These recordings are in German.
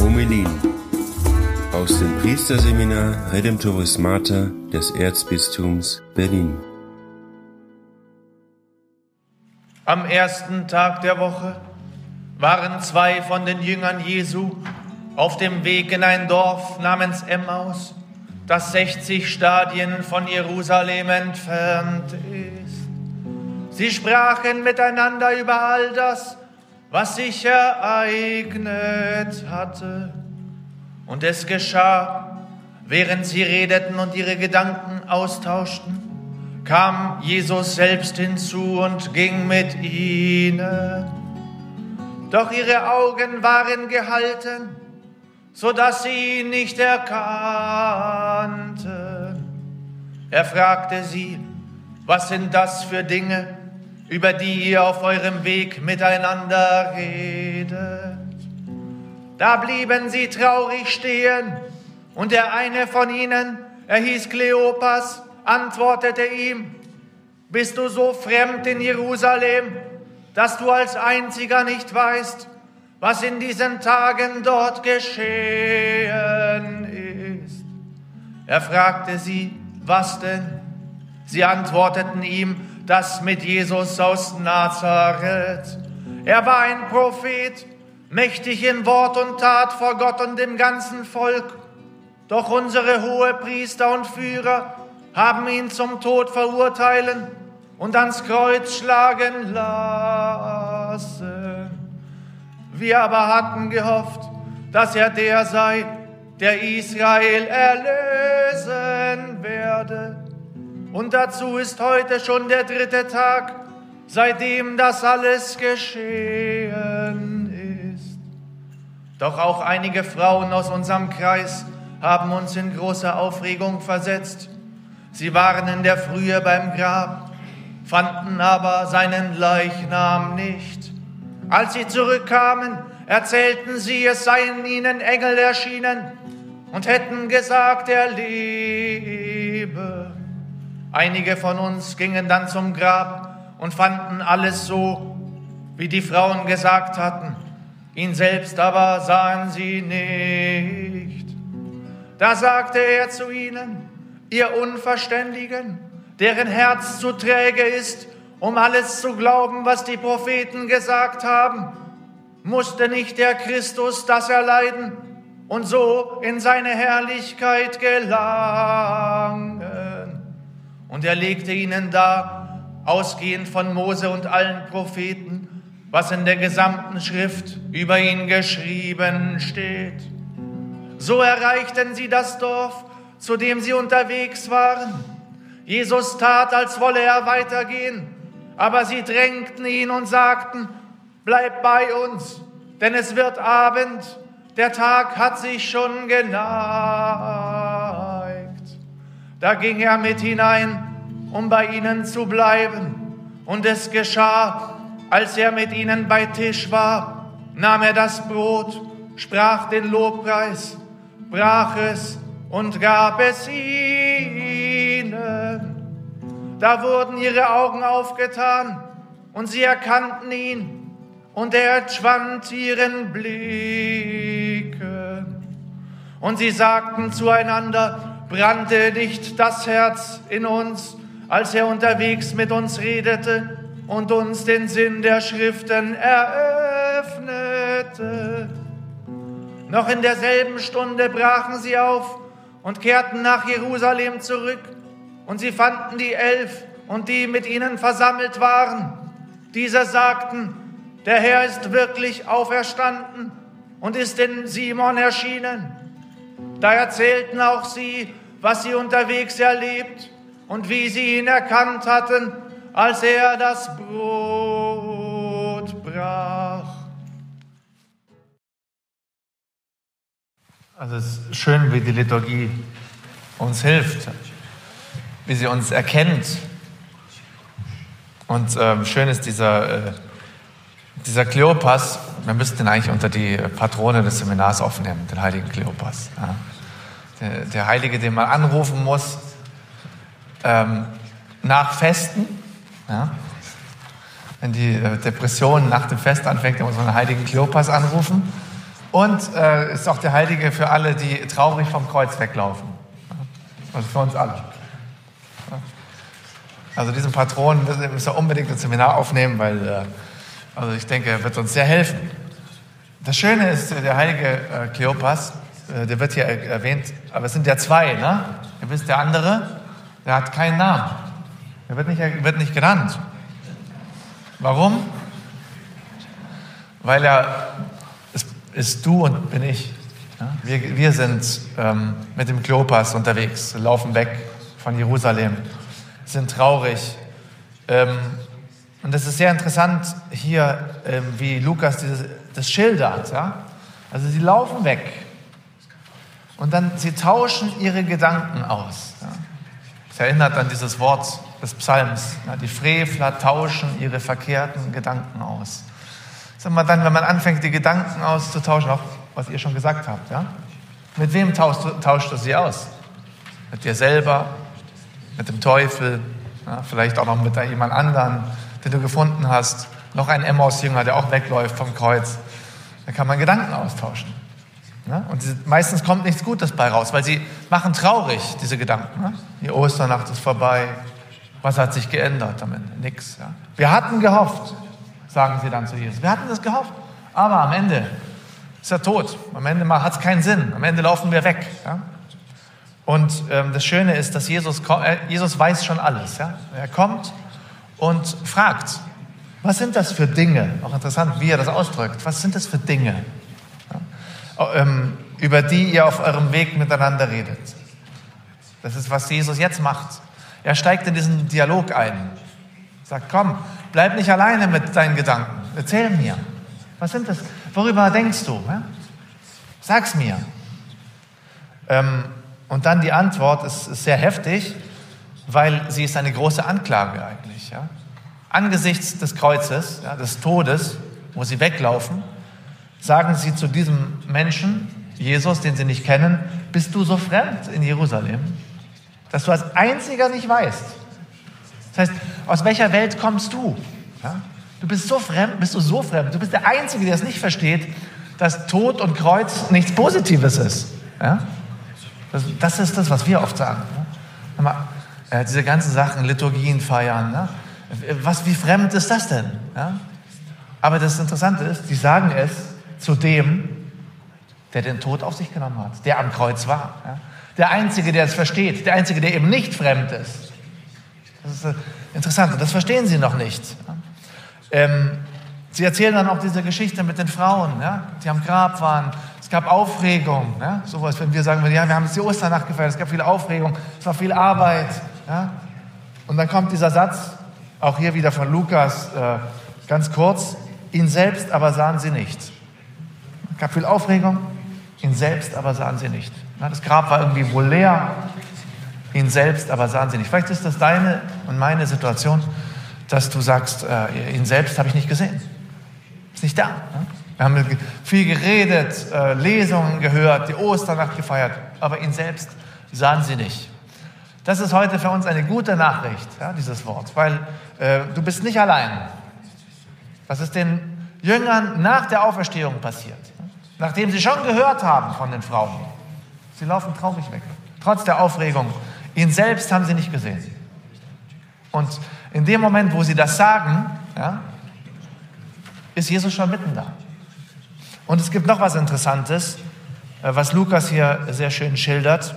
Homelin aus dem Priesterseminar Redemptoris Mater des Erzbistums Berlin. Am ersten Tag der Woche waren zwei von den Jüngern Jesu auf dem Weg in ein Dorf namens Emmaus, das 60 Stadien von Jerusalem entfernt ist. Sie sprachen miteinander über all das, was sich ereignet hatte. Und es geschah, während sie redeten und ihre Gedanken austauschten, kam Jesus selbst hinzu und ging mit ihnen. Doch ihre Augen waren gehalten, so dass sie ihn nicht erkannten. Er fragte sie, was sind das für Dinge, über die ihr auf eurem Weg miteinander redet? Da blieben sie traurig stehen, und der eine von ihnen, er hieß Kleopas, antwortete ihm, bist du so fremd in Jerusalem, dass du als einziger nicht weißt, was in diesen Tagen dort geschehen ist. Er fragte sie, was denn? Sie antworteten ihm, das mit Jesus aus Nazareth. Er war ein Prophet, mächtig in Wort und Tat vor Gott und dem ganzen Volk. Doch unsere Hohepriester und Führer haben ihn zum Tod verurteilen und ans Kreuz schlagen lassen. Wir aber hatten gehofft, dass er der sei, der Israel erlösen werde. Und dazu ist heute schon der dritte Tag, seitdem das alles geschehen ist. Doch auch einige Frauen aus unserem Kreis haben uns in große Aufregung versetzt. Sie waren in der Frühe beim Grab, fanden aber seinen Leichnam nicht. Als sie zurückkamen, erzählten sie, es seien ihnen Engel erschienen und hätten gesagt, er lebe. Einige von uns gingen dann zum Grab und fanden alles so, wie die Frauen gesagt hatten. Ihn selbst aber sahen sie nicht. Da sagte er zu ihnen, ihr Unverständigen, deren Herz zu träge ist, um alles zu glauben, was die Propheten gesagt haben, musste nicht der Christus das erleiden und so in seine Herrlichkeit gelangen. Und er legte ihnen dar, ausgehend von Mose und allen Propheten, was in der gesamten Schrift über ihn geschrieben steht. So erreichten sie das Dorf, zu dem sie unterwegs waren. Jesus tat, als wolle er weitergehen, aber sie drängten ihn und sagten, bleib bei uns, denn es wird Abend, der Tag hat sich schon geneigt. Da ging er mit hinein, um bei ihnen zu bleiben, und es geschah, als er mit ihnen bei Tisch war, nahm er das Brot, sprach den Lobpreis, brach es und gab es ihnen. Da wurden ihre Augen aufgetan und sie erkannten ihn und er entschwand ihren Blicken. Und sie sagten zueinander, brannte nicht das Herz in uns, als er unterwegs mit uns redete und uns den Sinn der Schriften eröffnete. Noch in derselben Stunde brachen sie auf und kehrten nach Jerusalem zurück. Und sie fanden die Elf und die mit ihnen versammelt waren. Diese sagten, der Herr ist wirklich auferstanden und ist in Simon erschienen. Da erzählten auch sie, was sie unterwegs erlebt und wie sie ihn erkannt hatten, als er das Brot brach. Also es ist schön, wie die Liturgie uns hilft, wie sie uns erkennt. Und ähm, schön ist dieser, äh, dieser Kleopas, wir müssten ihn eigentlich unter die Patrone des Seminars aufnehmen, den heiligen Kleopas. Ja. Der, der, Heilige, den man anrufen muss ähm, nach Festen, Ja? Wenn die äh, Depression nach dem Fest anfängt, dann muss man den heiligen Kleopas anrufen. Und äh, ist auch der Heilige für alle, die traurig vom Kreuz weglaufen. Also für uns alle. Also diesen Patron müssen wir unbedingt ein Seminar aufnehmen, weil äh, also ich denke, er wird uns sehr helfen. Das Schöne ist, der heilige äh, Kleopas, äh, der wird hier erwähnt, aber es sind ja zwei, ne? Ihr wisst, der andere, der hat keinen Namen. Er wird nicht, wird nicht genannt. Warum? Weil er ist, ist du und bin ich. Wir, wir sind ähm, mit dem Kleopas unterwegs, laufen weg von Jerusalem sind traurig. Ähm, und es ist sehr interessant hier, ähm, wie Lukas dieses, das schildert. Ja? Also sie laufen weg und dann sie tauschen ihre Gedanken aus. Das erinnert an dieses Wort des Psalms. Die Frevler tauschen ihre verkehrten Gedanken aus. Sag mal dann, wenn man anfängt, die Gedanken auszutauschen, auch was ihr schon gesagt habt, ja? Mit wem tauschst du, tauschst du sie aus? Mit dir selber, mit dem Teufel, ja, vielleicht auch noch mit jemand anderen, den du gefunden hast, noch ein Emmaus-Jünger, der auch wegläuft vom Kreuz. Da kann man Gedanken austauschen. Ja? Und die, meistens kommt nichts Gutes bei raus, weil sie machen traurig, diese Gedanken. Ja? Die Osternacht ist vorbei. Was hat sich geändert am Ende? Nix. Ja? Wir hatten gehofft, sagen sie dann zu Jesus. Wir hatten das gehofft. Aber am Ende ist er tot. Am Ende hat es keinen Sinn. Am Ende laufen wir weg. Ja? Und ähm, das Schöne ist, dass Jesus, äh, Jesus weiß schon alles. Ja? Er kommt und fragt, was sind das für Dinge? Auch interessant, wie er das ausdrückt. Was sind das für Dinge, über die ihr auf eurem Weg miteinander redet? Das ist, was Jesus jetzt macht. Er steigt in diesen Dialog ein. Sagt, komm, bleib nicht alleine mit deinen Gedanken. Erzähl mir. Was sind das? Worüber denkst du? Sag's mir. Ähm, und dann die Antwort ist, sehr heftig, weil sie ist eine große Anklage eigentlich. Angesichts des Kreuzes, des Todes, wo sie weglaufen, sagen sie zu diesem Menschen, Jesus, den sie nicht kennen, bist du so fremd in Jerusalem, dass du als einziger nicht weißt. Das heißt, aus welcher Welt kommst du? Ja? Du bist so fremd, bist du so fremd, du bist der Einzige, der es nicht versteht, dass Tod und Kreuz nichts Positives ist. Ja? Das, das ist das, was wir oft sagen. Ne? Mal, äh, diese ganzen Sachen, Liturgien feiern. Ne? Was, wie fremd ist das denn? Ja? Aber das Interessante ist, die sagen es zu dem, der den Tod auf sich genommen hat, der am Kreuz war. Ja? Der Einzige, der es versteht, der Einzige, der eben nicht fremd ist. Das ist äh, interessant das verstehen sie noch nicht. Ja? Ähm, sie erzählen dann auch diese Geschichte mit den Frauen, ja? die am Grab waren es gab Aufregung, ja? sowas, wenn wir sagen, ja, wir haben jetzt die Osternacht gefeiert, es gab viel Aufregung, es war viel Arbeit. Ja? Und dann kommt dieser Satz, auch hier wieder von Lukas, äh, ganz kurz, ihn selbst aber sahen sie nicht. Es gab viel Aufregung, ihn selbst aber sahen sie nicht. Das Grab war irgendwie wohl leer, ihn selbst aber sahen sie nicht. Vielleicht ist das deine und meine Situation, dass du sagst, äh, ihn selbst habe ich nicht gesehen. Ist nicht da. Ja? Wir haben viel geredet, äh, Lesungen gehört, die Osternacht gefeiert, aber ihn selbst sahen sie nicht. Das ist heute für uns eine gute Nachricht, ja, dieses Wort, weil äh, du bist nicht allein. Was ist den Jüngern nach der Auferstehung passiert? Nachdem sie schon gehört haben von den Frauen. Sie laufen traurig weg, trotz der Aufregung. Ihn selbst haben sie nicht gesehen. Und in dem Moment, wo sie das sagen, ja, ist Jesus schon mitten da. Und es gibt noch was Interessantes, äh, was Lukas hier sehr schön schildert.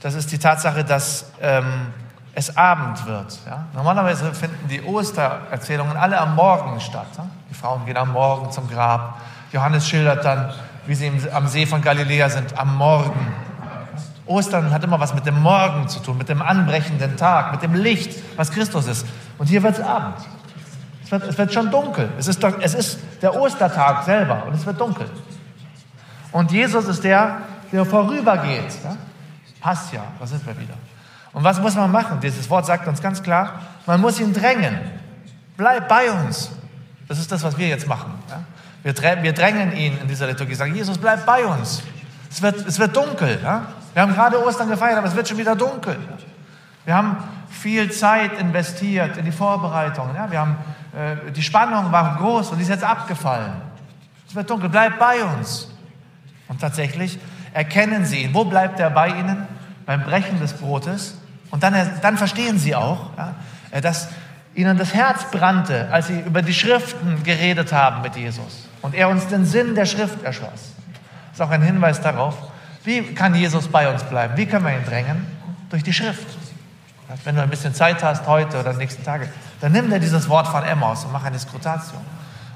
Das ist die Tatsache, dass ähm, es Abend wird. Ja? Normalerweise finden die Ostererzählungen alle am Morgen statt. Ja? Die Frauen gehen am Morgen zum Grab. Johannes schildert dann, wie sie am See von Galiläa sind, am Morgen. Ostern hat immer was mit dem Morgen zu tun, mit dem anbrechenden Tag, mit dem Licht, was Christus ist. Und hier wird es Abend es wird schon dunkel. Es ist, doch, es ist der Ostertag selber und es wird dunkel. Und Jesus ist der, der vorübergeht. Ja? Passt ja, da sind wir wieder. Und was muss man machen? Dieses Wort sagt uns ganz klar, man muss ihn drängen. Bleib bei uns. Das ist das, was wir jetzt machen. Ja? Wir, wir, drängen ihn in dieser Liturgie, sagen, Jesus, bleib bei uns. Es wird, es wird dunkel. Ja? Wir haben gerade Ostern gefeiert, aber es wird schon wieder dunkel. Wir haben viel Zeit investiert in die Vorbereitung. Ja, wir haben, äh, die Spannung war groß und die ist jetzt abgefallen. Es wird dunkel, bleibt bei uns. Und tatsächlich erkennen sie ihn. Wo bleibt er bei ihnen? Beim Brechen des Brotes. Und dann, dann verstehen sie auch, ja, dass ihnen das Herz brannte, als sie über die Schriften geredet haben mit Jesus. Und er uns den Sinn der Schrift erschloss. Das ist auch ein Hinweis darauf, wie kann Jesus bei uns bleiben? Wie können wir ihn drängen? Durch die Schrift. Wenn du ein bisschen Zeit hast, heute oder nächsten Tage, dann nimm dir dieses Wort von Emmaus und mach eine Skrutation.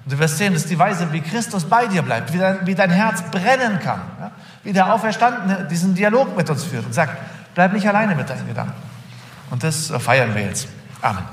Und du wirst sehen, das ist die Weise, wie Christus bei dir bleibt, wie dein, wie dein Herz brennen kann, ja? wie der Auferstandene diesen Dialog mit uns führt und sagt, bleib nicht alleine mit deinen Gedanken. Und das feiern wir jetzt. Amen.